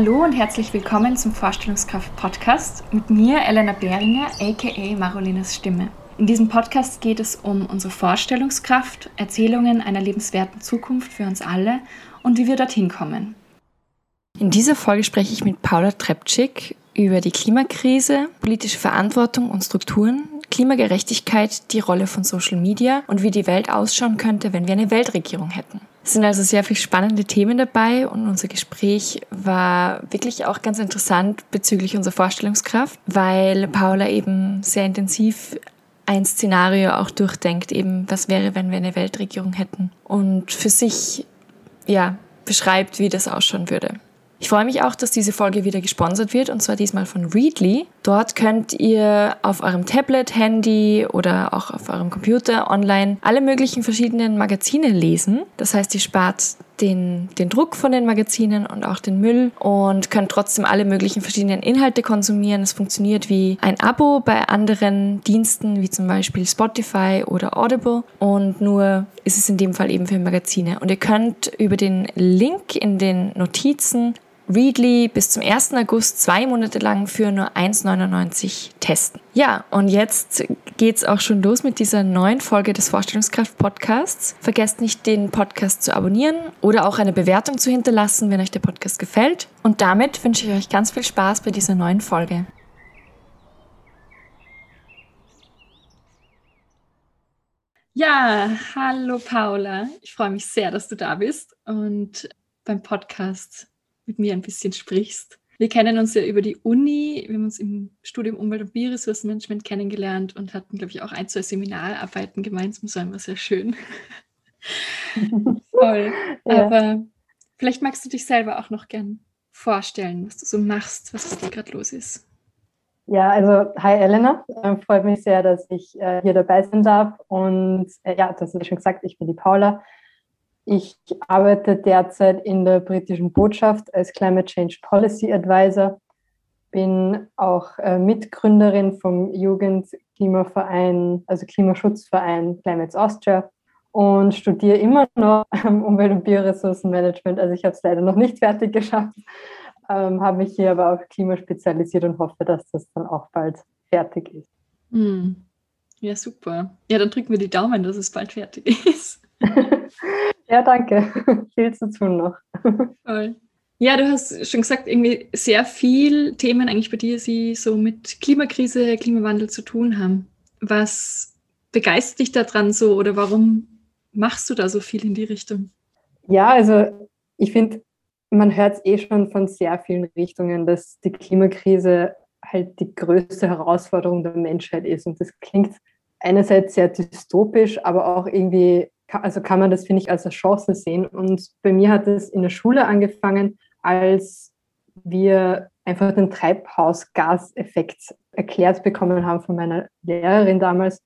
Hallo und herzlich willkommen zum Vorstellungskraft Podcast mit mir, Elena Behringer, aka Marolinas Stimme. In diesem Podcast geht es um unsere Vorstellungskraft, Erzählungen einer lebenswerten Zukunft für uns alle und wie wir dorthin kommen. In dieser Folge spreche ich mit Paula Trepczyk über die Klimakrise, politische Verantwortung und Strukturen, Klimagerechtigkeit, die Rolle von Social Media und wie die Welt ausschauen könnte, wenn wir eine Weltregierung hätten. Es sind also sehr viele spannende Themen dabei und unser Gespräch war wirklich auch ganz interessant bezüglich unserer Vorstellungskraft, weil Paula eben sehr intensiv ein Szenario auch durchdenkt, eben was wäre, wenn wir eine Weltregierung hätten und für sich ja beschreibt, wie das ausschauen würde. Ich freue mich auch, dass diese Folge wieder gesponsert wird und zwar diesmal von Readly. Dort könnt ihr auf eurem Tablet, Handy oder auch auf eurem Computer online alle möglichen verschiedenen Magazine lesen. Das heißt, ihr spart den, den Druck von den Magazinen und auch den Müll und könnt trotzdem alle möglichen verschiedenen Inhalte konsumieren. Es funktioniert wie ein Abo bei anderen Diensten, wie zum Beispiel Spotify oder Audible. Und nur ist es in dem Fall eben für Magazine. Und ihr könnt über den Link in den Notizen Readly bis zum 1. August zwei Monate lang für nur 1,99 testen. Ja, und jetzt geht's auch schon los mit dieser neuen Folge des Vorstellungskraft Podcasts. Vergesst nicht, den Podcast zu abonnieren oder auch eine Bewertung zu hinterlassen, wenn euch der Podcast gefällt. Und damit wünsche ich euch ganz viel Spaß bei dieser neuen Folge. Ja, hallo Paula. Ich freue mich sehr, dass du da bist und beim Podcast mit mir ein bisschen sprichst. Wir kennen uns ja über die Uni, wir haben uns im Studium Umwelt- und Bioressourcenmanagement kennengelernt und hatten, glaube ich, auch ein, zwei Seminararbeiten gemeinsam. Das war immer sehr schön. Voll. Ja. Aber vielleicht magst du dich selber auch noch gern vorstellen, was du so machst, was bei dir gerade los ist. Ja, also hi Elena, äh, freut mich sehr, dass ich äh, hier dabei sein darf. Und äh, ja, das hast du schon gesagt, ich bin die Paula. Ich arbeite derzeit in der britischen Botschaft als Climate Change Policy Advisor, bin auch äh, Mitgründerin vom Jugendklimaverein, also Klimaschutzverein Climates Austria und studiere immer noch Umwelt- und Bioressourcenmanagement. Also ich habe es leider noch nicht fertig geschafft, ähm, habe mich hier aber auf Klima spezialisiert und hoffe, dass das dann auch bald fertig ist. Mm. Ja, super. Ja, dann drücken wir die Daumen, dass es bald fertig ist. Ja, danke. viel zu tun noch. Voll. Ja, du hast schon gesagt, irgendwie sehr viel Themen eigentlich bei dir, die so mit Klimakrise, Klimawandel zu tun haben. Was begeistert dich daran so oder warum machst du da so viel in die Richtung? Ja, also ich finde, man hört es eh schon von sehr vielen Richtungen, dass die Klimakrise halt die größte Herausforderung der Menschheit ist. Und das klingt einerseits sehr dystopisch, aber auch irgendwie also kann man das, finde ich, als eine Chance sehen. Und bei mir hat es in der Schule angefangen, als wir einfach den Treibhausgaseffekt erklärt bekommen haben von meiner Lehrerin damals.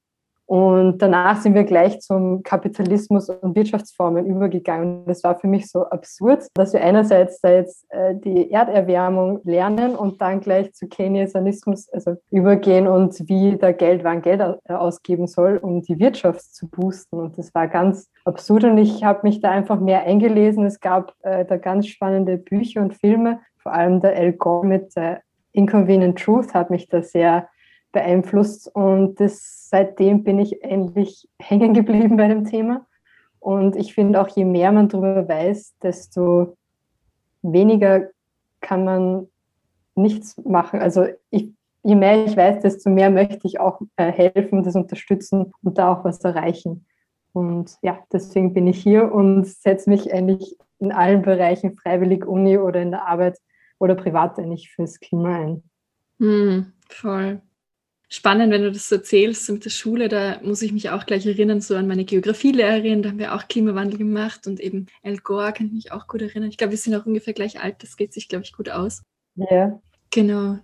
Und danach sind wir gleich zum Kapitalismus und Wirtschaftsformen übergegangen. Das war für mich so absurd, dass wir einerseits da jetzt äh, die Erderwärmung lernen und dann gleich zu Keynesianismus also übergehen und wie da Geld wann Geld ausgeben soll, um die Wirtschaft zu boosten. Und das war ganz absurd und ich habe mich da einfach mehr eingelesen. Es gab äh, da ganz spannende Bücher und Filme, vor allem der Al Gore mit äh, Inconvenient Truth hat mich da sehr beeinflusst und das, seitdem bin ich endlich hängen geblieben bei dem Thema. Und ich finde auch, je mehr man darüber weiß, desto weniger kann man nichts machen. Also ich, je mehr ich weiß, desto mehr möchte ich auch äh, helfen, das unterstützen und da auch was erreichen. Und ja, deswegen bin ich hier und setze mich eigentlich in allen Bereichen, freiwillig Uni oder in der Arbeit oder privat eigentlich fürs Klima ein. Hm, voll spannend, wenn du das so erzählst mit der Schule. Da muss ich mich auch gleich erinnern, so an meine Geografielehrerin. Da haben wir auch Klimawandel gemacht und eben El Gore kann ich mich auch gut erinnern. Ich glaube, wir sind auch ungefähr gleich alt. Das geht sich, glaube ich, gut aus. Ja. Genau.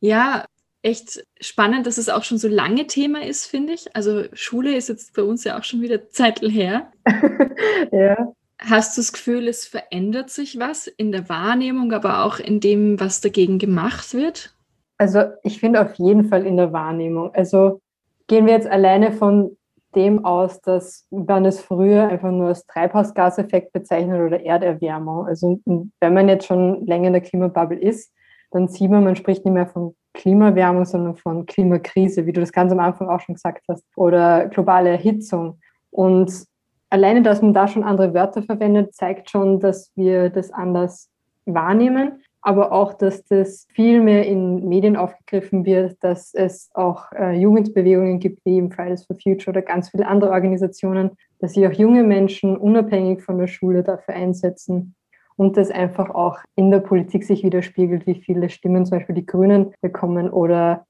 Ja, echt spannend, dass es auch schon so lange Thema ist, finde ich. Also Schule ist jetzt bei uns ja auch schon wieder Zeitl her. ja. Hast du das Gefühl, es verändert sich was in der Wahrnehmung, aber auch in dem, was dagegen gemacht wird? Also ich finde auf jeden Fall in der Wahrnehmung. Also gehen wir jetzt alleine von dem aus, dass man es früher einfach nur als Treibhausgaseffekt bezeichnet oder Erderwärmung. Also wenn man jetzt schon länger in der Klimabubble ist, dann sieht man, man spricht nicht mehr von Klimawärmung, sondern von Klimakrise, wie du das ganz am Anfang auch schon gesagt hast, oder globale Erhitzung. Und alleine, dass man da schon andere Wörter verwendet, zeigt schon, dass wir das anders wahrnehmen, aber auch, dass das viel mehr in Medien aufgegriffen wird, dass es auch äh, Jugendbewegungen gibt, wie im Fridays for Future oder ganz viele andere Organisationen, dass sich auch junge Menschen unabhängig von der Schule dafür einsetzen und das einfach auch in der Politik sich widerspiegelt, wie viele Stimmen zum Beispiel die Grünen bekommen oder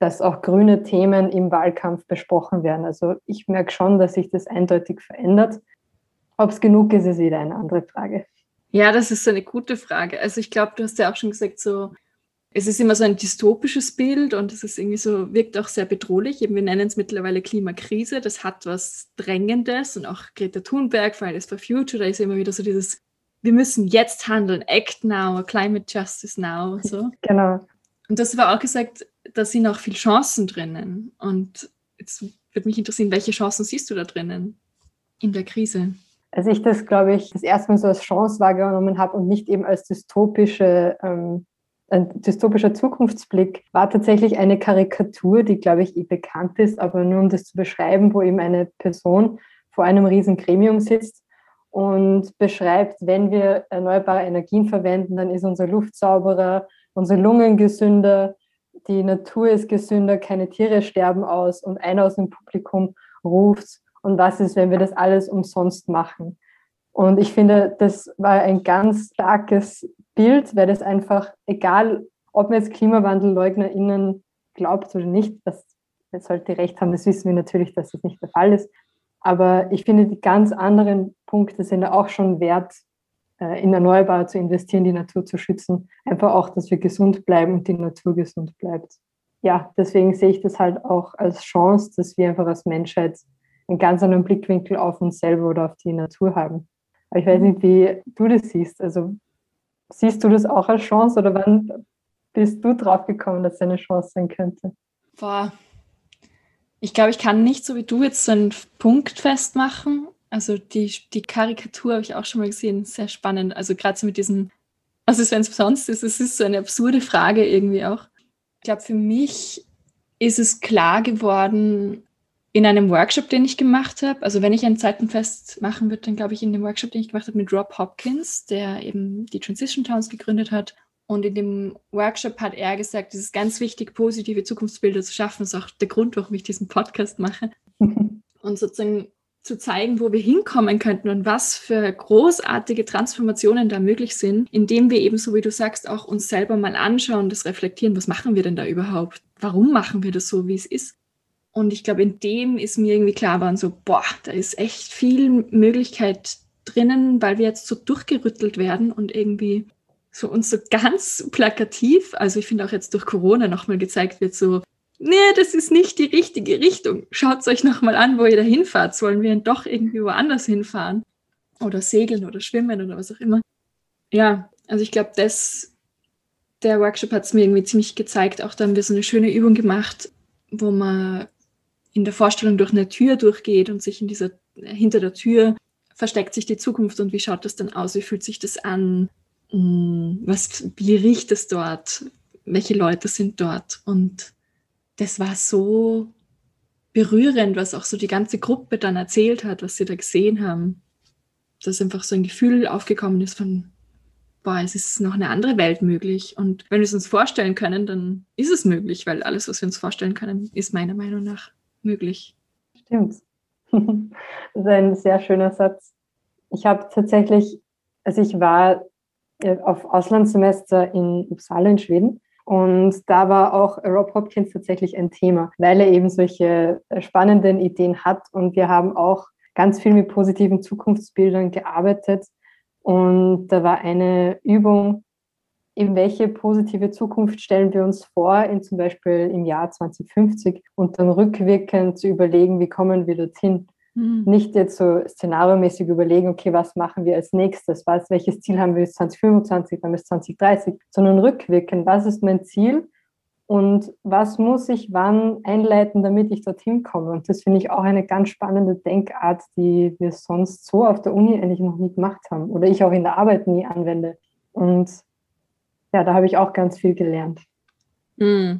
dass auch grüne Themen im Wahlkampf besprochen werden. Also ich merke schon, dass sich das eindeutig verändert. Ob es genug ist, ist wieder eine andere Frage. Ja, das ist eine gute Frage. Also ich glaube, du hast ja auch schon gesagt, so es ist immer so ein dystopisches Bild und es ist irgendwie so, wirkt auch sehr bedrohlich. Eben, wir nennen es mittlerweile Klimakrise. Das hat was Drängendes und auch Greta Thunberg, Fridays for Future, da ist immer wieder so dieses, wir müssen jetzt handeln, act now, climate justice now. So. Genau. Und das war auch gesagt, da sind auch viele Chancen drinnen. Und jetzt würde mich interessieren, welche Chancen siehst du da drinnen in der Krise? Als ich das, glaube ich, das erste Mal so als Chance wahrgenommen habe und nicht eben als dystopische, ähm, ein dystopischer Zukunftsblick, war tatsächlich eine Karikatur, die, glaube ich, eh bekannt ist, aber nur um das zu beschreiben, wo eben eine Person vor einem riesen Gremium sitzt und beschreibt, wenn wir erneuerbare Energien verwenden, dann ist unsere Luft sauberer, unsere Lungen gesünder, die Natur ist gesünder, keine Tiere sterben aus und einer aus dem Publikum ruft, und was ist, wenn wir das alles umsonst machen? Und ich finde, das war ein ganz starkes Bild, weil das einfach, egal ob man jetzt KlimawandelleugnerInnen glaubt oder nicht, das, das sollte recht haben, das wissen wir natürlich, dass das nicht der Fall ist. Aber ich finde, die ganz anderen Punkte sind auch schon wert, äh, in Erneuerbare zu investieren, die Natur zu schützen. Einfach auch, dass wir gesund bleiben und die Natur gesund bleibt. Ja, deswegen sehe ich das halt auch als Chance, dass wir einfach als Menschheit einen ganz anderen Blickwinkel auf uns selber oder auf die Natur haben. Aber ich weiß nicht, wie du das siehst. Also siehst du das auch als Chance oder wann bist du drauf gekommen, dass es eine Chance sein könnte? Boah. Ich glaube, ich kann nicht so wie du jetzt so einen Punkt festmachen, also die, die Karikatur habe ich auch schon mal gesehen, sehr spannend. Also gerade so mit diesem, was ist, wenn es sonst ist, es ist so eine absurde Frage irgendwie auch. Ich glaube, für mich ist es klar geworden in einem Workshop, den ich gemacht habe. Also wenn ich ein Zeitenfest machen würde, dann glaube ich in dem Workshop, den ich gemacht habe mit Rob Hopkins, der eben die Transition Towns gegründet hat. Und in dem Workshop hat er gesagt, es ist ganz wichtig, positive Zukunftsbilder zu schaffen. Das ist auch der Grund, warum ich diesen Podcast mache. Und sozusagen zu zeigen, wo wir hinkommen könnten und was für großartige Transformationen da möglich sind, indem wir eben, so wie du sagst, auch uns selber mal anschauen, das reflektieren, was machen wir denn da überhaupt? Warum machen wir das so, wie es ist? Und ich glaube, in dem ist mir irgendwie klar geworden, so, boah, da ist echt viel Möglichkeit drinnen, weil wir jetzt so durchgerüttelt werden und irgendwie so uns so ganz plakativ, also ich finde auch jetzt durch Corona nochmal gezeigt wird, so, nee, das ist nicht die richtige Richtung. Schaut euch nochmal an, wo ihr da hinfahrt. Sollen wir doch irgendwie woanders hinfahren? Oder segeln oder schwimmen oder was auch immer. Ja, also ich glaube, das, der Workshop hat es mir irgendwie ziemlich gezeigt. Auch da haben wir so eine schöne Übung gemacht, wo man in der Vorstellung durch eine Tür durchgeht und sich in dieser, hinter der Tür versteckt sich die Zukunft und wie schaut das dann aus? Wie fühlt sich das an? Hm, was, wie riecht es dort? Welche Leute sind dort? Und das war so berührend, was auch so die ganze Gruppe dann erzählt hat, was sie da gesehen haben. Dass einfach so ein Gefühl aufgekommen ist von, boah, es ist noch eine andere Welt möglich. Und wenn wir es uns vorstellen können, dann ist es möglich, weil alles, was wir uns vorstellen können, ist meiner Meinung nach möglich. Stimmt. Das ist ein sehr schöner Satz. Ich habe tatsächlich, also ich war äh, auf Auslandssemester in Uppsala in Schweden und da war auch Rob Hopkins tatsächlich ein Thema, weil er eben solche äh, spannenden Ideen hat. Und wir haben auch ganz viel mit positiven Zukunftsbildern gearbeitet. Und da war eine Übung, in welche positive Zukunft stellen wir uns vor, in zum Beispiel im Jahr 2050 und dann rückwirkend zu überlegen, wie kommen wir dorthin. Mhm. Nicht jetzt so szenariomäßig überlegen, okay, was machen wir als nächstes, was, welches Ziel haben wir bis 2025, dann bis 2030, sondern rückwirkend, was ist mein Ziel und was muss ich wann einleiten, damit ich dorthin komme. Und das finde ich auch eine ganz spannende Denkart, die wir sonst so auf der Uni eigentlich noch nie gemacht haben oder ich auch in der Arbeit nie anwende. Und ja, da habe ich auch ganz viel gelernt. Mm,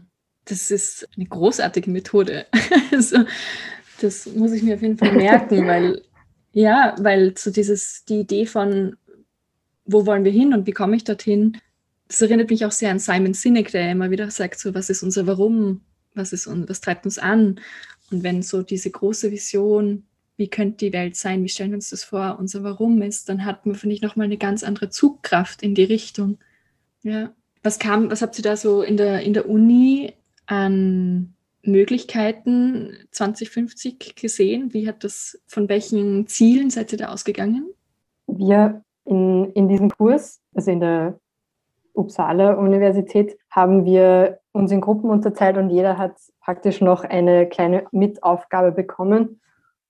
das ist eine großartige Methode. also, das muss ich mir auf jeden Fall merken, weil ja, weil so dieses, die Idee von, wo wollen wir hin und wie komme ich dorthin, das erinnert mich auch sehr an Simon Sinek, der immer wieder sagt, so, was ist unser Warum, was, ist, was treibt uns an? Und wenn so diese große Vision, wie könnte die Welt sein, wie stellen wir uns das vor, unser Warum ist, dann hat man, finde ich, nochmal eine ganz andere Zugkraft in die Richtung. Ja. Was kam, was habt ihr da so in der, in der Uni an Möglichkeiten 2050 gesehen? Wie hat das, von welchen Zielen seid ihr da ausgegangen? Wir in, in diesem Kurs, also in der Uppsala Universität, haben wir uns in Gruppen unterteilt und jeder hat praktisch noch eine kleine Mitaufgabe bekommen.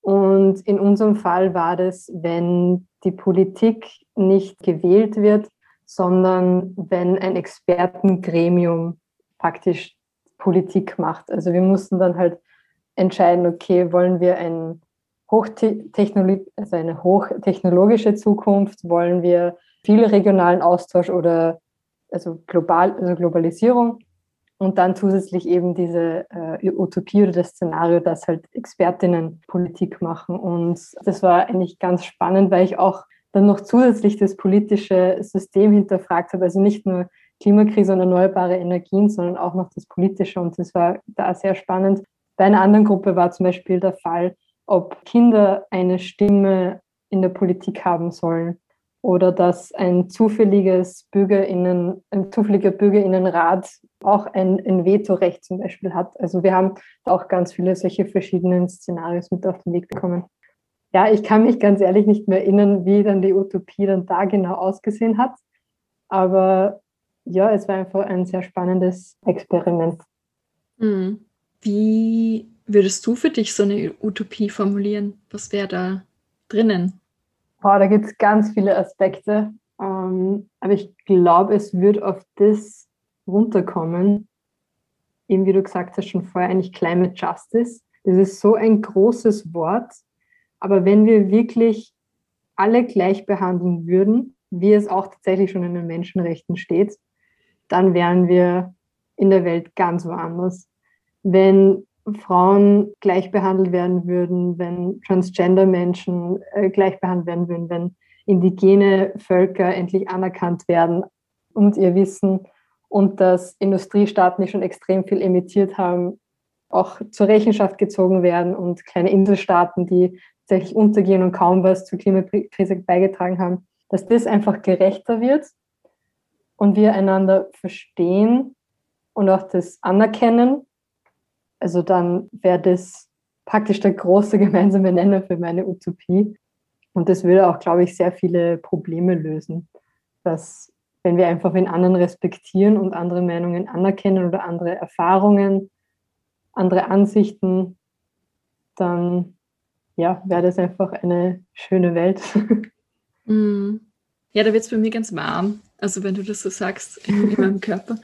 Und in unserem Fall war das, wenn die Politik nicht gewählt wird, sondern wenn ein Expertengremium praktisch Politik macht. Also wir mussten dann halt entscheiden, okay, wollen wir ein also eine hochtechnologische Zukunft, wollen wir viel regionalen Austausch oder also global, also Globalisierung und dann zusätzlich eben diese äh, Utopie oder das Szenario, dass halt Expertinnen Politik machen. Und das war eigentlich ganz spannend, weil ich auch dann noch zusätzlich das politische System hinterfragt habe. Also nicht nur Klimakrise und erneuerbare Energien, sondern auch noch das Politische. Und das war da sehr spannend. Bei einer anderen Gruppe war zum Beispiel der Fall, ob Kinder eine Stimme in der Politik haben sollen oder dass ein zufälliges Bürgerinnen, ein zufälliger Bürgerinnenrat auch ein, ein Vetorecht zum Beispiel hat. Also wir haben auch ganz viele solche verschiedenen Szenarios mit auf den Weg bekommen. Ja, ich kann mich ganz ehrlich nicht mehr erinnern, wie dann die Utopie dann da genau ausgesehen hat. Aber ja, es war einfach ein sehr spannendes Experiment. Hm. Wie würdest du für dich so eine Utopie formulieren? Was wäre da drinnen? Boah, da gibt es ganz viele Aspekte. Ähm, aber ich glaube, es wird auf das runterkommen, eben wie du gesagt hast schon vorher, eigentlich Climate Justice. Das ist so ein großes Wort. Aber wenn wir wirklich alle gleich behandeln würden, wie es auch tatsächlich schon in den Menschenrechten steht, dann wären wir in der Welt ganz woanders. Wenn Frauen gleich behandelt werden würden, wenn Transgender-Menschen äh, gleich behandelt werden würden, wenn indigene Völker endlich anerkannt werden und ihr Wissen und dass Industriestaaten, die schon extrem viel emittiert haben, auch zur Rechenschaft gezogen werden und kleine Inselstaaten, die tatsächlich untergehen und kaum was zur Klimakrise beigetragen haben, dass das einfach gerechter wird und wir einander verstehen und auch das anerkennen, also dann wäre das praktisch der große gemeinsame Nenner für meine Utopie. Und das würde auch, glaube ich, sehr viele Probleme lösen. Dass, wenn wir einfach den anderen respektieren und andere Meinungen anerkennen oder andere Erfahrungen, andere Ansichten, dann ja, wäre das einfach eine schöne Welt. Mm. Ja, da wird es bei mir ganz warm. Also wenn du das so sagst in, in meinem Körper.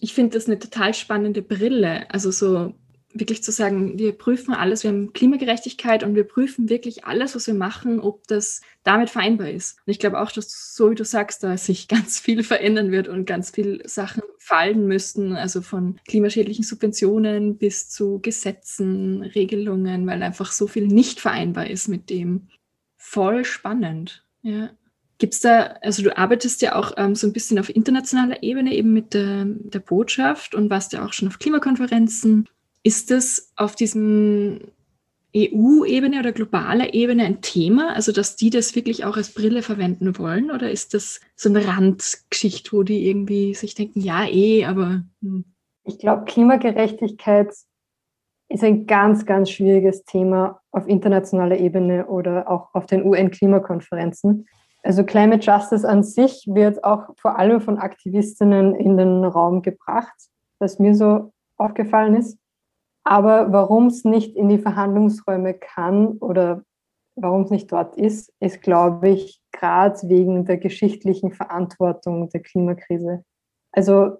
Ich finde das eine total spannende Brille. Also so wirklich zu sagen, wir prüfen alles, wir haben Klimagerechtigkeit und wir prüfen wirklich alles, was wir machen, ob das damit vereinbar ist. Und ich glaube auch, dass so wie du sagst, da sich ganz viel verändern wird und ganz viele Sachen fallen müssten, also von klimaschädlichen Subventionen bis zu Gesetzen, Regelungen, weil einfach so viel nicht vereinbar ist mit dem. Voll spannend, ja. Gibt es da, also du arbeitest ja auch ähm, so ein bisschen auf internationaler Ebene eben mit der, der Botschaft und warst ja auch schon auf Klimakonferenzen. Ist das auf diesem EU-Ebene oder globaler Ebene ein Thema, also dass die das wirklich auch als Brille verwenden wollen? Oder ist das so eine Randgeschichte, wo die irgendwie sich denken, ja, eh, aber. Hm. Ich glaube, Klimagerechtigkeit ist ein ganz, ganz schwieriges Thema auf internationaler Ebene oder auch auf den UN-Klimakonferenzen. Also Climate Justice an sich wird auch vor allem von Aktivistinnen in den Raum gebracht, was mir so aufgefallen ist. Aber warum es nicht in die Verhandlungsräume kann oder warum es nicht dort ist, ist, glaube ich, gerade wegen der geschichtlichen Verantwortung der Klimakrise. Also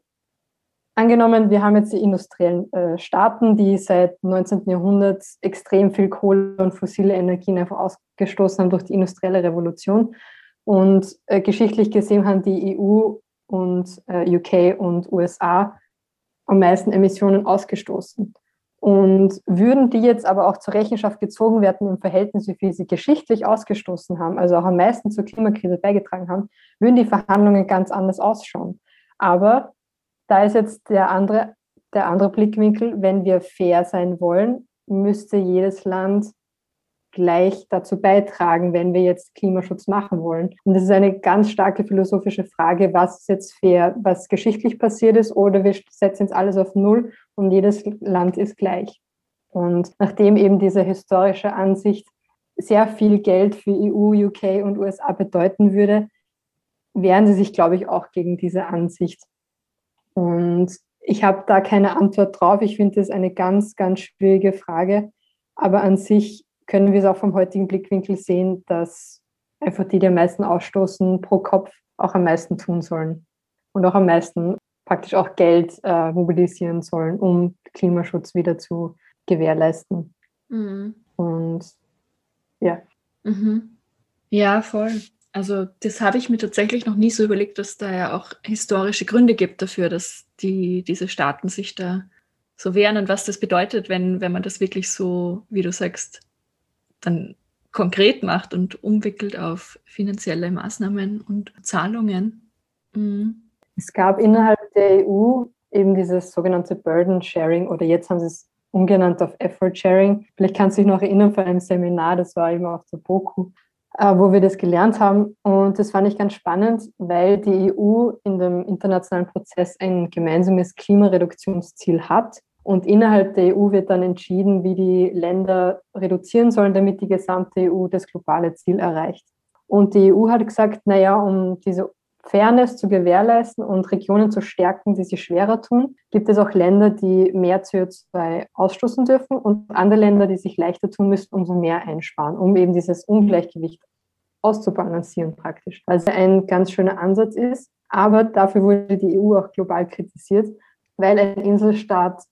angenommen, wir haben jetzt die industriellen äh, Staaten, die seit 19. Jahrhundert extrem viel Kohle und fossile Energien einfach ausgestoßen haben durch die industrielle Revolution. Und äh, geschichtlich gesehen haben die EU und äh, UK und USA am meisten Emissionen ausgestoßen. Und würden die jetzt aber auch zur Rechenschaft gezogen werden im Verhältnis, wie viel sie geschichtlich ausgestoßen haben, also auch am meisten zur Klimakrise beigetragen haben, würden die Verhandlungen ganz anders ausschauen. Aber da ist jetzt der andere, der andere Blickwinkel, wenn wir fair sein wollen, müsste jedes Land gleich dazu beitragen, wenn wir jetzt Klimaschutz machen wollen. Und das ist eine ganz starke philosophische Frage, was ist jetzt fair, was geschichtlich passiert ist, oder wir setzen jetzt alles auf Null und jedes Land ist gleich. Und nachdem eben diese historische Ansicht sehr viel Geld für EU, UK und USA bedeuten würde, wehren sie sich, glaube ich, auch gegen diese Ansicht. Und ich habe da keine Antwort drauf. Ich finde das eine ganz, ganz schwierige Frage. Aber an sich können wir es auch vom heutigen Blickwinkel sehen, dass einfach die, die am meisten ausstoßen, pro Kopf auch am meisten tun sollen und auch am meisten praktisch auch Geld äh, mobilisieren sollen, um Klimaschutz wieder zu gewährleisten. Mhm. Und ja. Mhm. Ja, voll. Also das habe ich mir tatsächlich noch nie so überlegt, dass da ja auch historische Gründe gibt dafür, dass die, diese Staaten sich da so wehren und was das bedeutet, wenn, wenn man das wirklich so, wie du sagst, dann konkret macht und umwickelt auf finanzielle Maßnahmen und Zahlungen. Mhm. Es gab innerhalb der EU eben dieses sogenannte Burden Sharing oder jetzt haben sie es umgenannt auf Effort Sharing. Vielleicht kannst du dich noch erinnern von einem Seminar, das war eben auf der BOKU, äh, wo wir das gelernt haben. Und das fand ich ganz spannend, weil die EU in dem internationalen Prozess ein gemeinsames Klimareduktionsziel hat. Und innerhalb der EU wird dann entschieden, wie die Länder reduzieren sollen, damit die gesamte EU das globale Ziel erreicht. Und die EU hat gesagt, naja, um diese Fairness zu gewährleisten und Regionen zu stärken, die sich schwerer tun, gibt es auch Länder, die mehr CO2 ausstoßen dürfen und andere Länder, die sich leichter tun müssen, umso mehr einsparen, um eben dieses Ungleichgewicht auszubalancieren praktisch. Also ein ganz schöner Ansatz ist, aber dafür wurde die EU auch global kritisiert, weil ein Inselstaat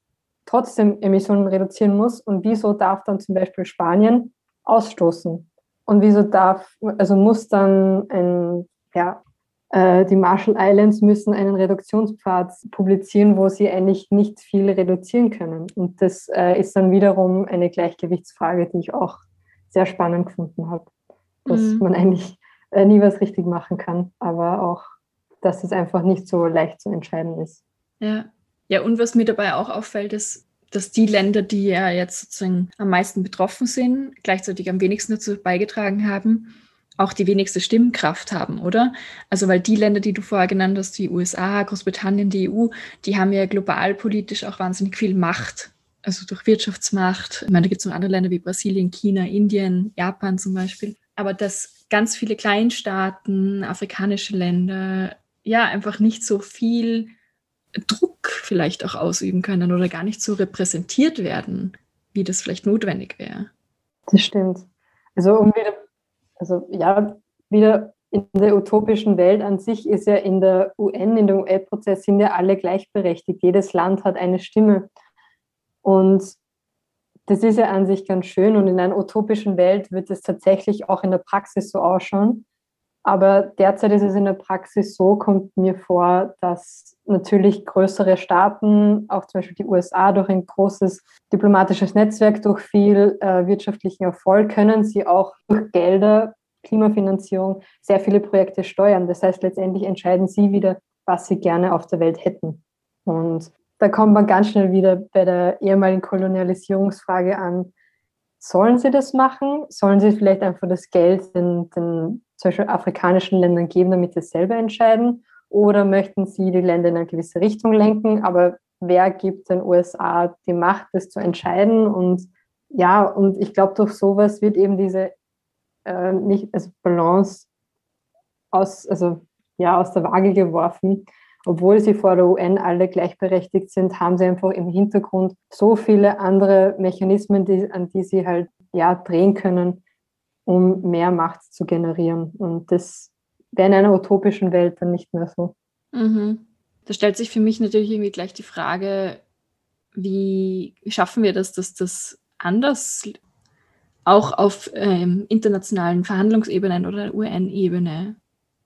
trotzdem Emissionen reduzieren muss und wieso darf dann zum Beispiel Spanien ausstoßen? Und wieso darf, also muss dann ein ja, äh, die Marshall Islands müssen einen Reduktionspfad publizieren, wo sie eigentlich nicht viel reduzieren können. Und das äh, ist dann wiederum eine Gleichgewichtsfrage, die ich auch sehr spannend gefunden habe. Dass mhm. man eigentlich äh, nie was richtig machen kann, aber auch, dass es einfach nicht so leicht zu entscheiden ist. Ja. Ja, und was mir dabei auch auffällt, ist, dass die Länder, die ja jetzt sozusagen am meisten betroffen sind, gleichzeitig am wenigsten dazu beigetragen haben, auch die wenigste Stimmkraft haben, oder? Also weil die Länder, die du vorher genannt hast, die USA, Großbritannien, die EU, die haben ja global politisch auch wahnsinnig viel Macht. Also durch Wirtschaftsmacht. Ich meine, da gibt es noch andere Länder wie Brasilien, China, Indien, Japan zum Beispiel. Aber dass ganz viele Kleinstaaten, afrikanische Länder, ja, einfach nicht so viel Druck vielleicht auch ausüben können oder gar nicht so repräsentiert werden, wie das vielleicht notwendig wäre. Das stimmt. Also um wieder also ja, wieder in der utopischen Welt an sich ist ja in der UN, in dem UN-Prozess sind ja alle gleichberechtigt. Jedes Land hat eine Stimme. Und das ist ja an sich ganz schön. Und in einer utopischen Welt wird es tatsächlich auch in der Praxis so ausschauen. Aber derzeit ist es in der Praxis so, kommt mir vor, dass natürlich größere Staaten, auch zum Beispiel die USA, durch ein großes diplomatisches Netzwerk, durch viel äh, wirtschaftlichen Erfolg, können sie auch durch Gelder, Klimafinanzierung, sehr viele Projekte steuern. Das heißt, letztendlich entscheiden sie wieder, was sie gerne auf der Welt hätten. Und da kommt man ganz schnell wieder bei der ehemaligen Kolonialisierungsfrage an. Sollen sie das machen? Sollen sie vielleicht einfach das Geld den, den zum Beispiel afrikanischen Ländern geben, damit sie selber entscheiden? Oder möchten sie die Länder in eine gewisse Richtung lenken? Aber wer gibt den USA die Macht, das zu entscheiden? Und ja, und ich glaube, durch sowas wird eben diese äh, nicht, also Balance aus, also, ja, aus der Waage geworfen. Obwohl sie vor der UN alle gleichberechtigt sind, haben sie einfach im Hintergrund so viele andere Mechanismen, die, an die sie halt ja, drehen können, um mehr Macht zu generieren. Und das wäre in einer utopischen Welt dann nicht mehr so. Mhm. Da stellt sich für mich natürlich irgendwie gleich die Frage, wie schaffen wir das, dass das anders auch auf ähm, internationalen Verhandlungsebenen oder UN-Ebene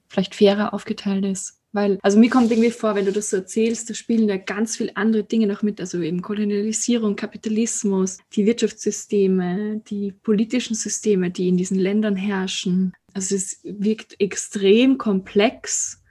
vielleicht fairer aufgeteilt ist. Weil, also mir kommt irgendwie vor, wenn du das so erzählst, da spielen ja ganz viele andere Dinge noch mit, also eben Kolonialisierung, Kapitalismus, die Wirtschaftssysteme, die politischen Systeme, die in diesen Ländern herrschen. Also es wirkt extrem komplex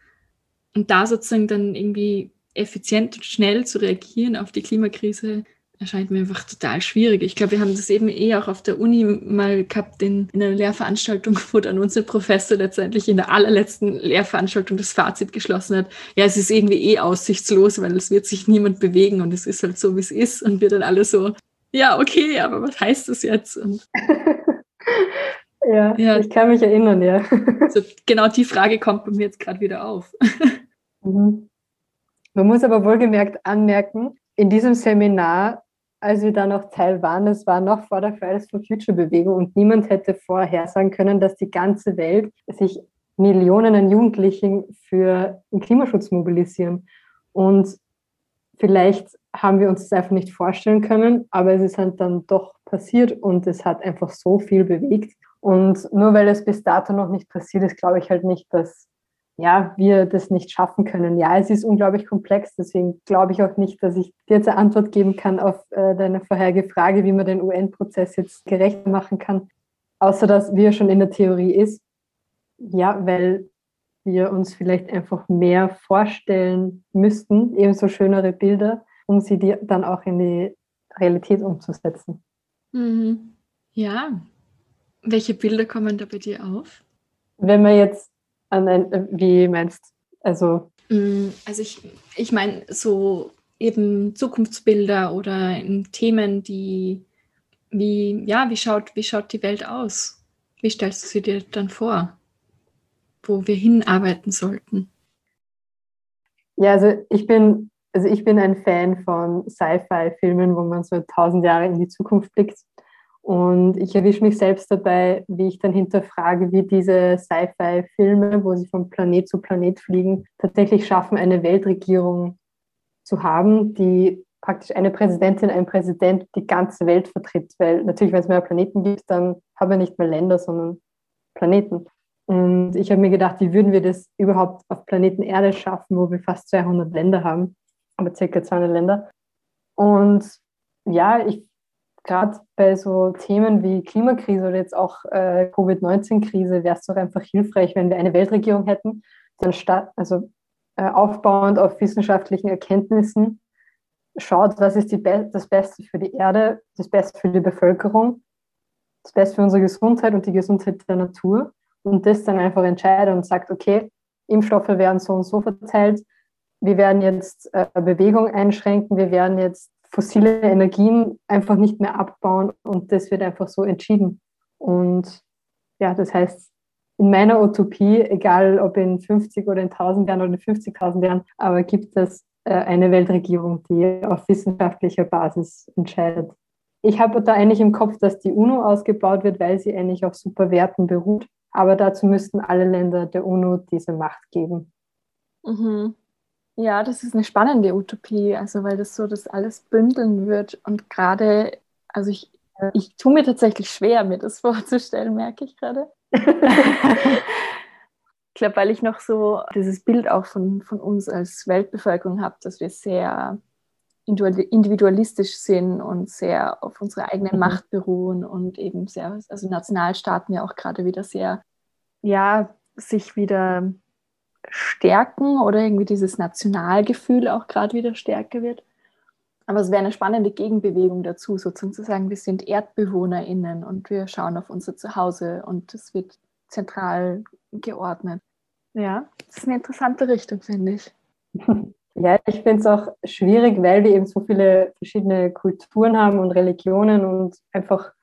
und da sozusagen dann irgendwie effizient und schnell zu reagieren auf die Klimakrise, erscheint mir einfach total schwierig. Ich glaube, wir haben das eben eh auch auf der Uni mal gehabt in, in einer Lehrveranstaltung, wo dann unser Professor letztendlich in der allerletzten Lehrveranstaltung das Fazit geschlossen hat. Ja, es ist irgendwie eh aussichtslos, weil es wird sich niemand bewegen und es ist halt so, wie es ist. Und wir dann alle so, ja, okay, aber was heißt das jetzt? Ja, ja, ich kann mich erinnern, ja. So, genau die Frage kommt bei mir jetzt gerade wieder auf. Mhm. Man muss aber wohlgemerkt anmerken, in diesem Seminar als wir da noch Teil waren, das war noch vor der Fridays for Future Bewegung und niemand hätte vorher sagen können, dass die ganze Welt sich Millionen an Jugendlichen für den Klimaschutz mobilisieren. Und vielleicht haben wir uns das einfach nicht vorstellen können, aber es ist halt dann doch passiert und es hat einfach so viel bewegt. Und nur weil es bis dato noch nicht passiert ist, glaube ich halt nicht, dass ja, wir das nicht schaffen können. Ja, es ist unglaublich komplex, deswegen glaube ich auch nicht, dass ich dir jetzt eine Antwort geben kann auf äh, deine vorherige Frage, wie man den UN-Prozess jetzt gerechter machen kann, außer dass wir schon in der Theorie ist. Ja, weil wir uns vielleicht einfach mehr vorstellen müssten, ebenso schönere Bilder, um sie dann auch in die Realität umzusetzen. Mhm. Ja, welche Bilder kommen da bei dir auf? Wenn man jetzt wie meinst Also, mm, also ich, ich meine, so eben Zukunftsbilder oder Themen, die, wie, ja, wie schaut, wie schaut die Welt aus? Wie stellst du sie dir dann vor, wo wir hinarbeiten sollten? Ja, also ich bin, also ich bin ein Fan von Sci-Fi-Filmen, wo man so tausend Jahre in die Zukunft blickt. Und ich erwische mich selbst dabei, wie ich dann hinterfrage, wie diese Sci-Fi-Filme, wo sie von Planet zu Planet fliegen, tatsächlich schaffen, eine Weltregierung zu haben, die praktisch eine Präsidentin, ein Präsident die ganze Welt vertritt. Weil natürlich, wenn es mehr Planeten gibt, dann haben wir nicht mehr Länder, sondern Planeten. Und ich habe mir gedacht, wie würden wir das überhaupt auf Planeten Erde schaffen, wo wir fast 200 Länder haben, aber circa 200 Länder. Und ja, ich gerade bei so Themen wie Klimakrise oder jetzt auch äh, Covid-19-Krise wäre es doch einfach hilfreich, wenn wir eine Weltregierung hätten, die anstatt, also äh, aufbauend auf wissenschaftlichen Erkenntnissen schaut, was ist Be das Beste für die Erde, das Beste für die Bevölkerung, das Beste für unsere Gesundheit und die Gesundheit der Natur und das dann einfach entscheidet und sagt, okay, Impfstoffe werden so und so verteilt, wir werden jetzt äh, Bewegung einschränken, wir werden jetzt fossile Energien einfach nicht mehr abbauen und das wird einfach so entschieden. Und ja, das heißt, in meiner Utopie, egal ob in 50 oder in 1000 Jahren oder in 50.000 Jahren, aber gibt es äh, eine Weltregierung, die auf wissenschaftlicher Basis entscheidet. Ich habe da eigentlich im Kopf, dass die UNO ausgebaut wird, weil sie eigentlich auf super Werten beruht. Aber dazu müssten alle Länder der UNO diese Macht geben. Mhm. Ja, das ist eine spannende Utopie, also weil das so das alles bündeln wird und gerade, also ich, ich tue mir tatsächlich schwer, mir das vorzustellen, merke ich gerade. ich glaube, weil ich noch so dieses Bild auch von, von uns als Weltbevölkerung habe, dass wir sehr individualistisch sind und sehr auf unsere eigene mhm. Macht beruhen und eben sehr, also Nationalstaaten ja auch gerade wieder sehr, ja, sich wieder stärken oder irgendwie dieses Nationalgefühl auch gerade wieder stärker wird. Aber es wäre eine spannende Gegenbewegung dazu, sozusagen zu sagen, wir sind ErdbewohnerInnen und wir schauen auf unser Zuhause und es wird zentral geordnet. Ja, das ist eine interessante Richtung, finde ich. Ja, ich finde es auch schwierig, weil wir eben so viele verschiedene Kulturen haben und Religionen und einfach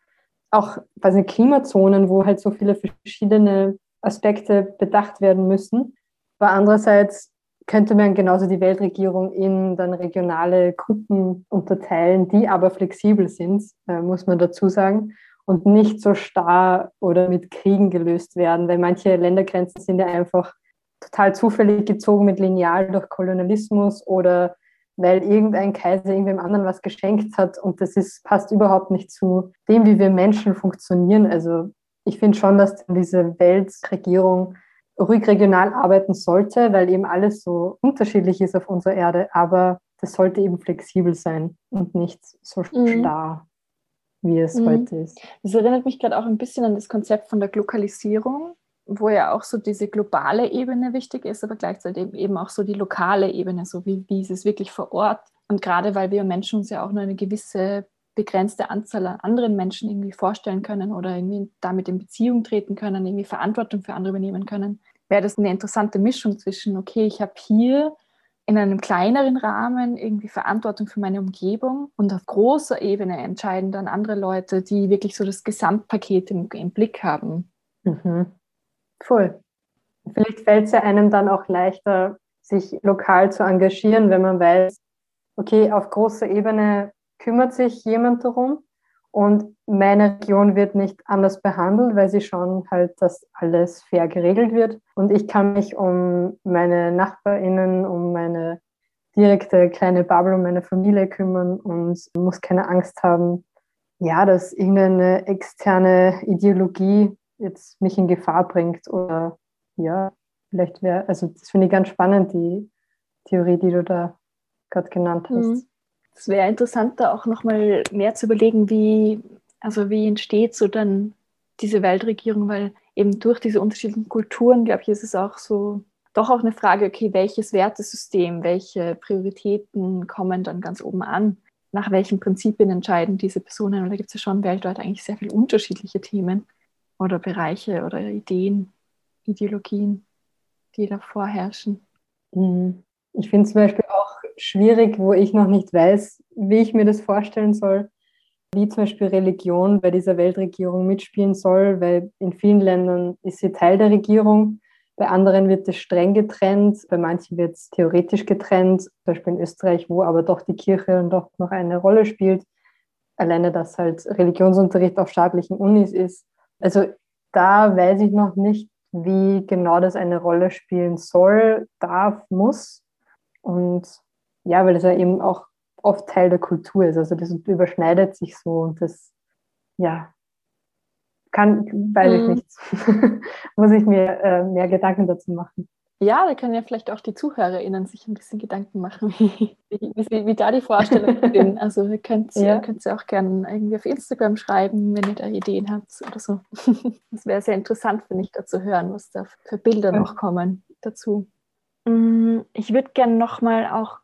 auch bei den Klimazonen, wo halt so viele verschiedene Aspekte bedacht werden müssen. Aber andererseits könnte man genauso die Weltregierung in dann regionale Gruppen unterteilen, die aber flexibel sind, äh, muss man dazu sagen, und nicht so starr oder mit Kriegen gelöst werden, weil manche Ländergrenzen sind ja einfach total zufällig gezogen mit Lineal durch Kolonialismus oder weil irgendein Kaiser irgendwem anderen was geschenkt hat und das ist, passt überhaupt nicht zu dem, wie wir Menschen funktionieren. Also ich finde schon, dass diese Weltregierung ruhig regional arbeiten sollte, weil eben alles so unterschiedlich ist auf unserer Erde, aber das sollte eben flexibel sein und nicht so mhm. starr, wie es mhm. heute ist. Das erinnert mich gerade auch ein bisschen an das Konzept von der Glokalisierung, wo ja auch so diese globale Ebene wichtig ist, aber gleichzeitig eben auch so die lokale Ebene, so wie, wie ist es wirklich vor Ort. Und gerade weil wir Menschen uns ja auch nur eine gewisse begrenzte Anzahl an anderen Menschen irgendwie vorstellen können oder irgendwie damit in Beziehung treten können, irgendwie Verantwortung für andere übernehmen können, wäre das eine interessante Mischung zwischen, okay, ich habe hier in einem kleineren Rahmen irgendwie Verantwortung für meine Umgebung und auf großer Ebene entscheiden dann andere Leute, die wirklich so das Gesamtpaket im, im Blick haben. Mhm. Voll. Vielleicht fällt es ja einem dann auch leichter, sich lokal zu engagieren, wenn man weiß, okay, auf großer Ebene kümmert sich jemand darum und meine Region wird nicht anders behandelt, weil sie schauen halt, dass alles fair geregelt wird. Und ich kann mich um meine NachbarInnen, um meine direkte kleine Bubble, um meine Familie kümmern und muss keine Angst haben, ja, dass irgendeine externe Ideologie jetzt mich in Gefahr bringt oder ja, vielleicht wäre, also das finde ich ganz spannend, die Theorie, die du da gerade genannt hast. Mhm. Es wäre interessant, da auch nochmal mehr zu überlegen, wie, also wie entsteht so dann diese Weltregierung, weil eben durch diese unterschiedlichen Kulturen, glaube ich, ist es auch so, doch auch eine Frage, okay, welches Wertesystem, welche Prioritäten kommen dann ganz oben an? Nach welchen Prinzipien entscheiden diese Personen? Und da gibt es ja schon weltweit eigentlich sehr viele unterschiedliche Themen oder Bereiche oder Ideen, Ideologien, die da vorherrschen. Mhm. Ich finde zum Beispiel auch schwierig, wo ich noch nicht weiß, wie ich mir das vorstellen soll, wie zum Beispiel Religion bei dieser Weltregierung mitspielen soll, weil in vielen Ländern ist sie Teil der Regierung, bei anderen wird es streng getrennt, bei manchen wird es theoretisch getrennt, zum Beispiel in Österreich, wo aber doch die Kirche doch noch eine Rolle spielt. Alleine, dass halt Religionsunterricht auf staatlichen Unis ist. Also da weiß ich noch nicht, wie genau das eine Rolle spielen soll, darf, muss. Und ja, weil das ja eben auch oft Teil der Kultur ist. Also das überschneidet sich so und das, ja, kann, weiß ich mhm. nicht. Muss ich mir äh, mehr Gedanken dazu machen. Ja, da können ja vielleicht auch die ZuhörerInnen sich ein bisschen Gedanken machen, wie, wie, wie da die Vorstellungen sind. Also ihr könnt, ja. könnt auch gerne irgendwie auf Instagram schreiben, wenn ihr da Ideen habt oder so. Das wäre sehr interessant, finde ich, da zu hören, was da für Bilder ja. noch kommen dazu. Mm, ich würde gerne nochmal auch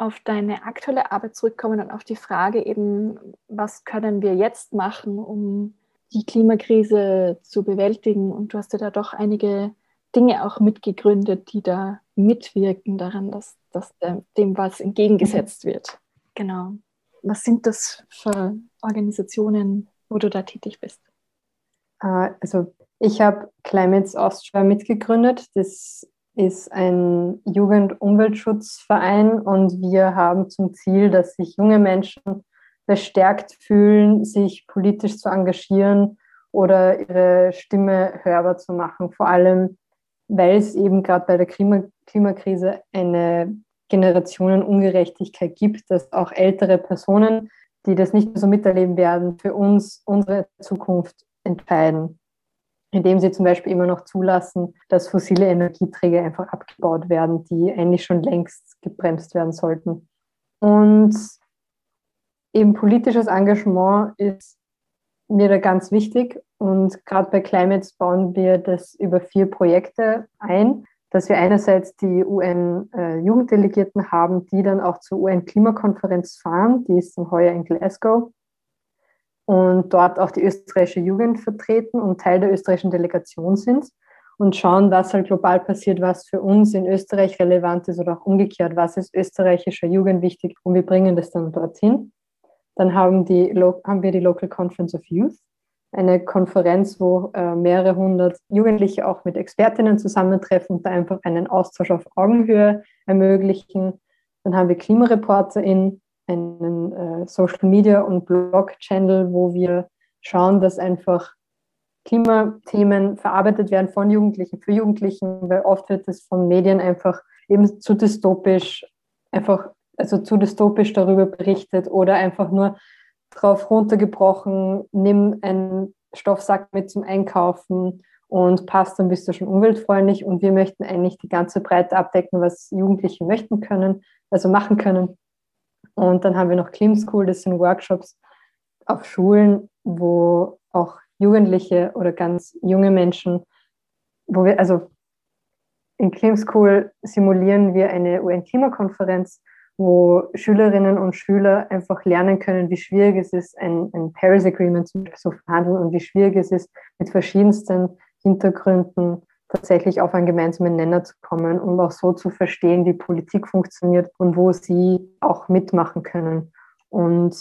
auf deine aktuelle Arbeit zurückkommen und auf die Frage eben, was können wir jetzt machen, um die Klimakrise zu bewältigen? Und du hast ja da doch einige Dinge auch mitgegründet, die da mitwirken daran, dass, dass dem was entgegengesetzt wird. Genau. Was sind das für Organisationen, wo du da tätig bist? Äh, also ich habe Climates Austria mitgegründet. Das ist ein Jugend-Umweltschutzverein und wir haben zum Ziel, dass sich junge Menschen bestärkt fühlen, sich politisch zu engagieren oder ihre Stimme hörbar zu machen. Vor allem weil es eben gerade bei der Klima Klimakrise eine Generationenungerechtigkeit gibt, dass auch ältere Personen, die das nicht so miterleben werden, für uns unsere Zukunft entscheiden, indem sie zum Beispiel immer noch zulassen, dass fossile Energieträger einfach abgebaut werden, die eigentlich schon längst gebremst werden sollten. Und eben politisches Engagement ist mir da ganz wichtig. Und gerade bei Climates bauen wir das über vier Projekte ein, dass wir einerseits die UN-Jugenddelegierten haben, die dann auch zur UN-Klimakonferenz fahren, die ist heuer in Glasgow, und dort auch die österreichische Jugend vertreten und Teil der österreichischen Delegation sind und schauen, was halt global passiert, was für uns in Österreich relevant ist oder auch umgekehrt, was ist österreichischer Jugend wichtig und wir bringen das dann dorthin. Dann haben, die, haben wir die Local Conference of Youth, eine Konferenz, wo äh, mehrere hundert Jugendliche auch mit Expertinnen zusammentreffen und da einfach einen Austausch auf Augenhöhe ermöglichen. Dann haben wir KlimareporterInnen, einen äh, Social Media und Blog-Channel, wo wir schauen, dass einfach Klimathemen verarbeitet werden von Jugendlichen für Jugendlichen, weil oft wird es von Medien einfach eben zu dystopisch, einfach also zu dystopisch darüber berichtet oder einfach nur drauf runtergebrochen, nimm einen Stoffsack mit zum Einkaufen und passt, dann bist du schon umweltfreundlich. Und wir möchten eigentlich die ganze Breite abdecken, was Jugendliche möchten können, also machen können. Und dann haben wir noch Clean School, das sind Workshops auf Schulen, wo auch Jugendliche oder ganz junge Menschen, wo wir, also in Clean School simulieren wir eine UN-Klimakonferenz, wo Schülerinnen und Schüler einfach lernen können, wie schwierig es ist, ein, ein Paris Agreement zu verhandeln und wie schwierig es ist, mit verschiedensten Hintergründen tatsächlich auf einen gemeinsamen Nenner zu kommen und auch so zu verstehen, wie Politik funktioniert und wo sie auch mitmachen können. Und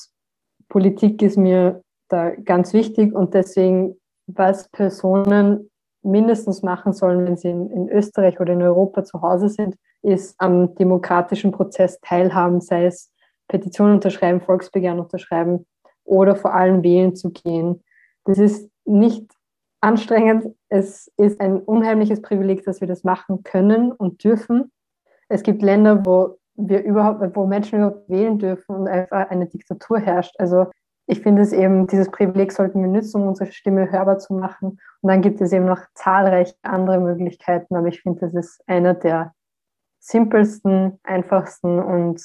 Politik ist mir da ganz wichtig und deswegen, was Personen mindestens machen sollen, wenn sie in, in Österreich oder in Europa zu Hause sind, ist am demokratischen Prozess teilhaben, sei es Petitionen unterschreiben, Volksbegehren unterschreiben oder vor allem wählen zu gehen. Das ist nicht anstrengend. Es ist ein unheimliches Privileg, dass wir das machen können und dürfen. Es gibt Länder, wo wir überhaupt, wo Menschen überhaupt wählen dürfen und einfach eine Diktatur herrscht. Also ich finde es eben, dieses Privileg sollten wir nutzen, um unsere Stimme hörbar zu machen. Und dann gibt es eben noch zahlreiche andere Möglichkeiten, aber ich finde, das ist einer der simpelsten, einfachsten und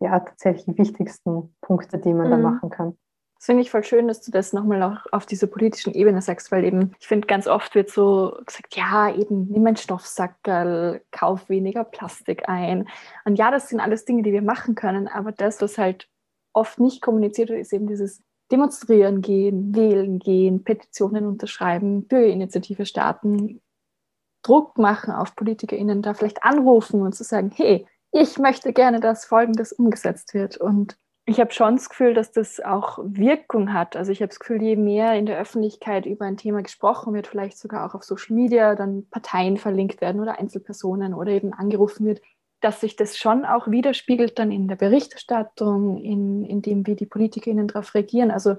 ja, tatsächlich wichtigsten Punkte, die man mhm. da machen kann. Das finde ich voll schön, dass du das nochmal auch auf dieser politischen Ebene sagst, weil eben, ich finde, ganz oft wird so gesagt, ja, eben, nimm einen Stoffsackerl, kauf weniger Plastik ein. Und ja, das sind alles Dinge, die wir machen können, aber das, was halt oft nicht kommuniziert wird, ist eben dieses Demonstrieren gehen, wählen gehen, Petitionen unterschreiben, Bürgerinitiative starten, Druck machen auf PolitikerInnen, da vielleicht anrufen und zu sagen, hey, ich möchte gerne, dass Folgendes umgesetzt wird. Und ich habe schon das Gefühl, dass das auch Wirkung hat. Also ich habe das Gefühl, je mehr in der Öffentlichkeit über ein Thema gesprochen wird, vielleicht sogar auch auf Social Media, dann Parteien verlinkt werden oder Einzelpersonen oder eben angerufen wird, dass sich das schon auch widerspiegelt dann in der Berichterstattung, in, in dem, wie die PolitikerInnen darauf reagieren. Also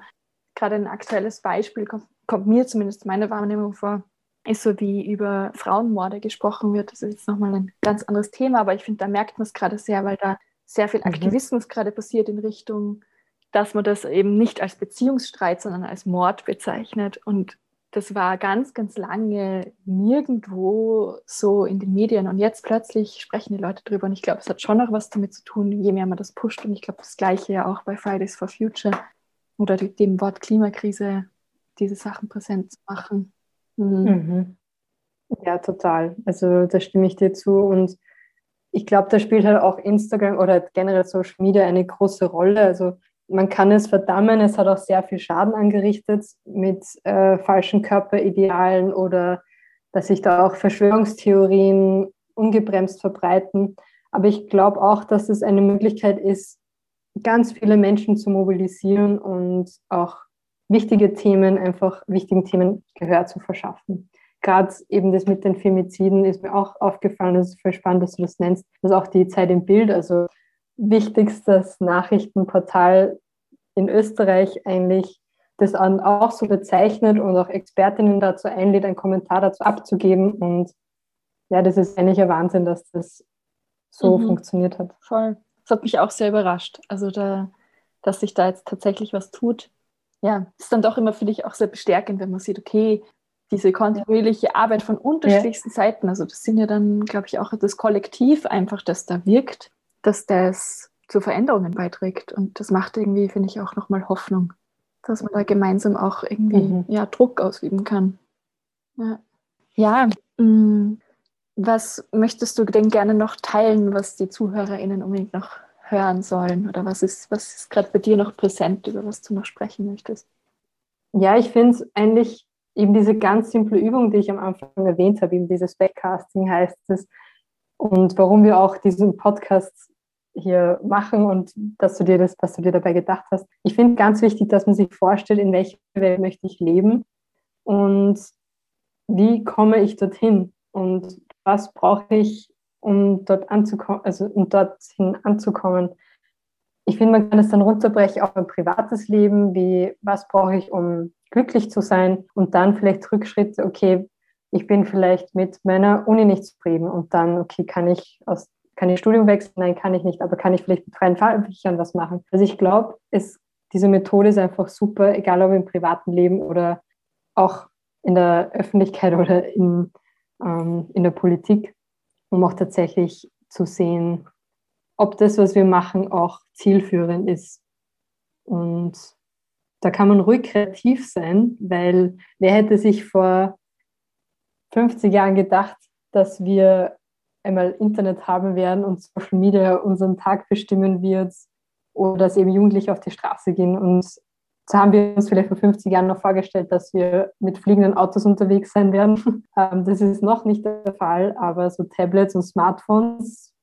gerade ein aktuelles Beispiel kommt, kommt mir zumindest meine Wahrnehmung vor, ist so wie über Frauenmorde gesprochen wird. Das ist jetzt nochmal ein ganz anderes Thema, aber ich finde, da merkt man es gerade sehr, weil da sehr viel mhm. Aktivismus mhm. gerade passiert in Richtung, dass man das eben nicht als Beziehungsstreit, sondern als Mord bezeichnet. Und das war ganz, ganz lange nirgendwo so in den Medien. Und jetzt plötzlich sprechen die Leute drüber. Und ich glaube, es hat schon noch was damit zu tun, je mehr man das pusht. Und ich glaube, das Gleiche ja auch bei Fridays for Future oder dem Wort Klimakrise, diese Sachen präsent zu machen. Mhm. Mhm. Ja, total. Also da stimme ich dir zu. Und ich glaube, da spielt halt auch Instagram oder generell Social Media eine große Rolle. Also man kann es verdammen, es hat auch sehr viel Schaden angerichtet mit äh, falschen Körperidealen oder dass sich da auch Verschwörungstheorien ungebremst verbreiten. Aber ich glaube auch, dass es eine Möglichkeit ist, ganz viele Menschen zu mobilisieren und auch wichtige Themen, einfach wichtigen Themen Gehör zu verschaffen. Gerade eben das mit den Femiziden ist mir auch aufgefallen, das ist voll spannend, dass du das nennst, dass auch die Zeit im Bild, also wichtigstes Nachrichtenportal in Österreich eigentlich das auch so bezeichnet und auch Expertinnen dazu einlädt, einen Kommentar dazu abzugeben. Und ja, das ist eigentlich ein Wahnsinn, dass das so mhm. funktioniert hat. Voll. Das hat mich auch sehr überrascht. Also, da, dass sich da jetzt tatsächlich was tut. Ja, ist dann doch immer für dich auch sehr bestärkend, wenn man sieht, okay, diese kontinuierliche Arbeit von unterschiedlichsten ja. Seiten, also das sind ja dann, glaube ich, auch das Kollektiv einfach, das da wirkt, dass das zu Veränderungen beiträgt. Und das macht irgendwie, finde ich, auch nochmal Hoffnung, dass man da gemeinsam auch irgendwie mhm. ja, Druck ausüben kann. Ja, ja mh, mm, was möchtest du denn gerne noch teilen, was die ZuhörerInnen unbedingt noch hören sollen? Oder was ist, was ist gerade bei dir noch präsent, über was du noch sprechen möchtest? Ja, ich finde es eigentlich eben diese ganz simple Übung, die ich am Anfang erwähnt habe, eben dieses Backcasting heißt es. Und warum wir auch diesen Podcast hier machen und dass du dir das, was du dir dabei gedacht hast. Ich finde ganz wichtig, dass man sich vorstellt, in welcher Welt möchte ich leben und wie komme ich dorthin und was brauche ich, um dort anzukommen, also um dorthin anzukommen. Ich finde, man kann es dann runterbrechen auf ein privates Leben, wie was brauche ich, um glücklich zu sein und dann vielleicht Rückschritte, okay, ich bin vielleicht mit meiner Uni nicht zufrieden und dann, okay, kann ich aus kann ich Studium wechseln? Nein, kann ich nicht, aber kann ich vielleicht mit freien Fachbüchern was machen? Also ich glaube, diese Methode ist einfach super, egal ob im privaten Leben oder auch in der Öffentlichkeit oder in, ähm, in der Politik, um auch tatsächlich zu sehen, ob das, was wir machen, auch zielführend ist. Und da kann man ruhig kreativ sein, weil wer hätte sich vor 50 Jahren gedacht, dass wir einmal Internet haben werden und Social Media unseren Tag bestimmen wird oder dass eben Jugendliche auf die Straße gehen. Und so haben wir uns vielleicht vor 50 Jahren noch vorgestellt, dass wir mit fliegenden Autos unterwegs sein werden. Ähm, das ist noch nicht der Fall, aber so Tablets und Smartphones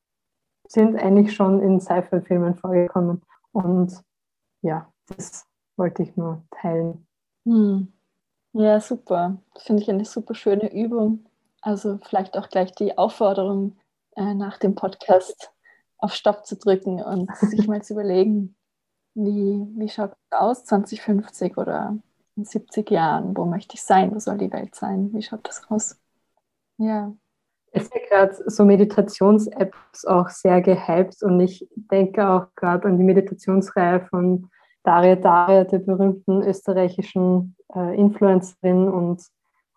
sind eigentlich schon in Sci-Fi-Filmen vorgekommen. Und ja, das wollte ich nur teilen. Hm. Ja, super. Finde ich eine super schöne Übung. Also vielleicht auch gleich die Aufforderung äh, nach dem Podcast auf Stopp zu drücken und sich mal zu überlegen, wie, wie schaut es aus 2050 oder in 70 Jahren? Wo möchte ich sein? Wo soll die Welt sein? Wie schaut das aus? Ja. Es sind gerade so Meditations-Apps auch sehr gehypt und ich denke auch gerade an die Meditationsreihe von Daria Daria, der berühmten österreichischen äh, Influencerin und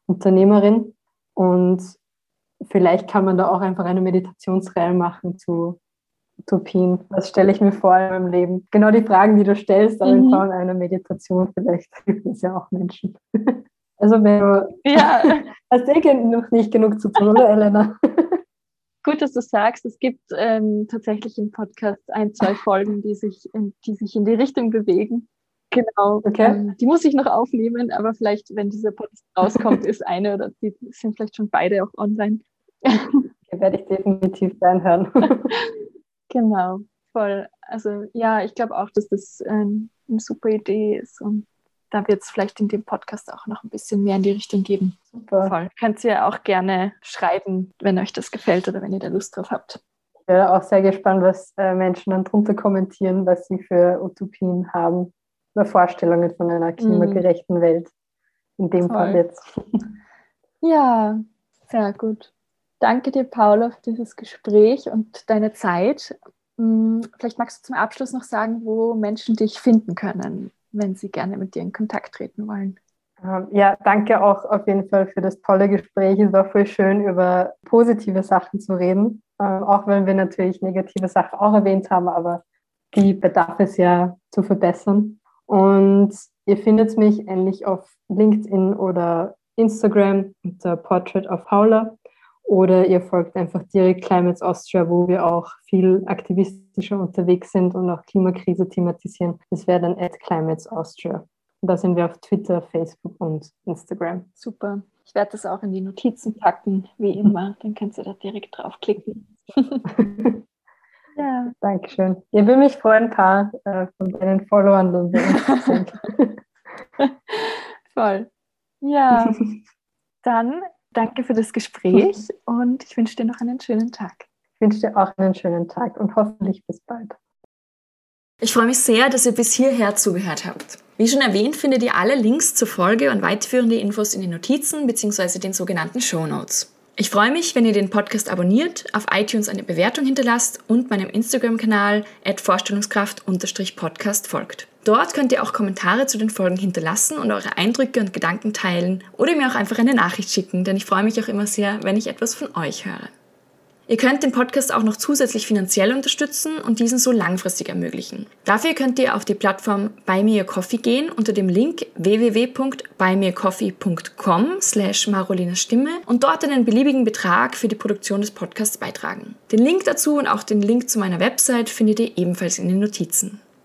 Unternehmerin. Und vielleicht kann man da auch einfach eine Meditationsreihe machen zu Utopien. Was stelle ich mir vor in meinem Leben? Genau die Fragen, die du stellst, aber mhm. in Form einer Meditation. Vielleicht hilft es ja auch Menschen. Also wenn du ja. hast eh noch nicht genug zu tun, oder Elena? Gut, dass du sagst, es gibt ähm, tatsächlich im Podcast ein, zwei Folgen, die sich, in, die sich in die Richtung bewegen. Genau. Okay. Ähm, die muss ich noch aufnehmen, aber vielleicht, wenn dieser Podcast rauskommt, ist eine oder die sind vielleicht schon beide auch online. Die werde ich definitiv reinhören. genau, voll. Also ja, ich glaube auch, dass das ähm, eine super Idee ist und da wird es vielleicht in dem Podcast auch noch ein bisschen mehr in die Richtung geben. Super. Voll. Könnt ihr auch gerne schreiben, wenn euch das gefällt oder wenn ihr da Lust drauf habt. Ich wäre auch sehr gespannt, was äh, Menschen dann drunter kommentieren, was sie für Utopien haben oder Vorstellungen von einer klimagerechten mhm. Welt. In dem Toll. Fall jetzt. Ja, sehr gut. Danke dir, Paula, für dieses Gespräch und deine Zeit. Hm, vielleicht magst du zum Abschluss noch sagen, wo Menschen dich finden können, wenn sie gerne mit dir in Kontakt treten wollen. Ähm, ja, danke auch auf jeden Fall für das tolle Gespräch. Es war voll schön, über positive Sachen zu reden, ähm, auch wenn wir natürlich negative Sachen auch erwähnt haben, aber die bedarf es ja zu verbessern. Und ihr findet mich ähnlich auf LinkedIn oder Instagram unter Portrait of Paula oder ihr folgt einfach direkt Climates Austria, wo wir auch viel aktivistischer unterwegs sind und auch Klimakrise thematisieren. Das wäre dann at Climates Austria. Und da sind wir auf Twitter, Facebook und Instagram. Super. Ich werde das auch in die Notizen packen, wie immer. Dann könnt ihr da direkt draufklicken. Ja. Dankeschön. Ich würde mich freuen, ein paar äh, von deinen Followern. Voll. Ja, dann danke für das Gespräch und ich wünsche dir noch einen schönen Tag. Ich wünsche dir auch einen schönen Tag und hoffentlich bis bald. Ich freue mich sehr, dass ihr bis hierher zugehört habt. Wie schon erwähnt, findet ihr alle Links zur Folge und weiterführende Infos in den Notizen bzw. den sogenannten Show Notes. Ich freue mich, wenn ihr den Podcast abonniert, auf iTunes eine Bewertung hinterlasst und meinem Instagram-Kanal vorstellungskraft-podcast folgt. Dort könnt ihr auch Kommentare zu den Folgen hinterlassen und eure Eindrücke und Gedanken teilen oder mir auch einfach eine Nachricht schicken, denn ich freue mich auch immer sehr, wenn ich etwas von euch höre. Ihr könnt den Podcast auch noch zusätzlich finanziell unterstützen und diesen so langfristig ermöglichen. Dafür könnt ihr auf die Plattform Buy Me a Coffee gehen unter dem Link www.buymeacoffee.com slash Marolinas Stimme und dort einen beliebigen Betrag für die Produktion des Podcasts beitragen. Den Link dazu und auch den Link zu meiner Website findet ihr ebenfalls in den Notizen.